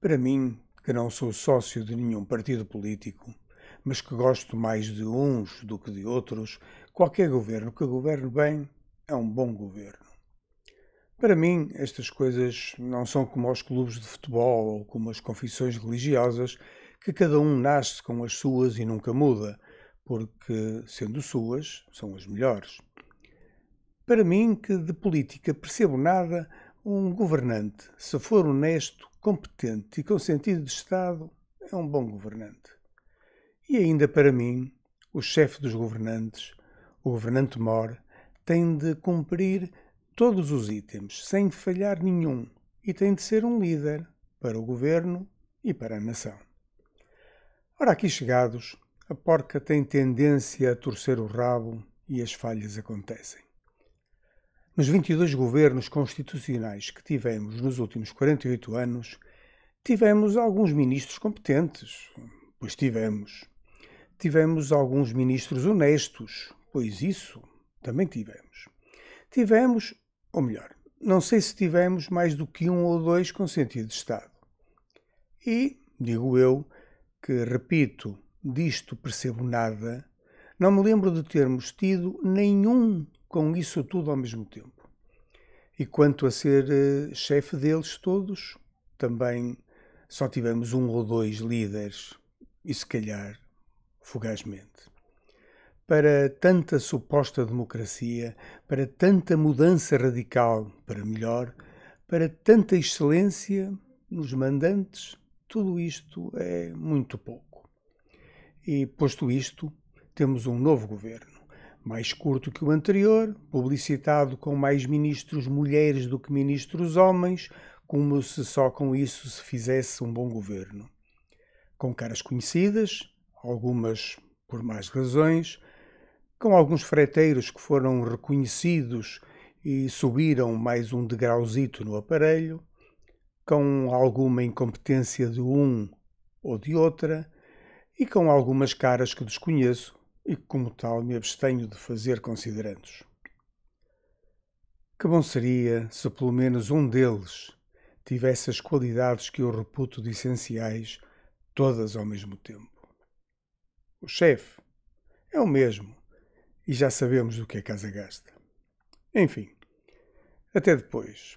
Para mim, que não sou sócio de nenhum partido político, mas que gosto mais de uns do que de outros, qualquer governo que governe bem é um bom governo. Para mim, estas coisas não são como os clubes de futebol ou como as confissões religiosas, que cada um nasce com as suas e nunca muda, porque, sendo suas, são as melhores. Para mim, que de política percebo nada, um governante, se for honesto, competente e com sentido de Estado, é um bom governante. E ainda para mim, o chefe dos governantes, o governante mor, tem de cumprir todos os itens, sem falhar nenhum, e tem de ser um líder para o governo e para a nação. Ora, aqui chegados, a porca tem tendência a torcer o rabo e as falhas acontecem. Nos 22 governos constitucionais que tivemos nos últimos 48 anos, tivemos alguns ministros competentes, pois tivemos. Tivemos alguns ministros honestos, pois isso também tivemos. Tivemos, ou melhor, não sei se tivemos mais do que um ou dois com sentido de Estado. E, digo eu, que repito, disto percebo nada, não me lembro de termos tido nenhum com isso tudo ao mesmo tempo. E quanto a ser uh, chefe deles todos, também só tivemos um ou dois líderes, e se calhar fugazmente. Para tanta suposta democracia, para tanta mudança radical para melhor, para tanta excelência nos mandantes, tudo isto é muito pouco. E, posto isto, temos um novo governo mais curto que o anterior, publicitado com mais ministros mulheres do que ministros homens, como se só com isso se fizesse um bom governo. Com caras conhecidas, algumas por mais razões, com alguns freteiros que foram reconhecidos e subiram mais um degrauzito no aparelho, com alguma incompetência de um ou de outra, e com algumas caras que desconheço e como tal, me abstenho de fazer considerandos. Que bom seria se pelo menos um deles tivesse as qualidades que eu reputo de essenciais, todas ao mesmo tempo. O chefe é o mesmo e já sabemos do que a casa gasta. Enfim, até depois.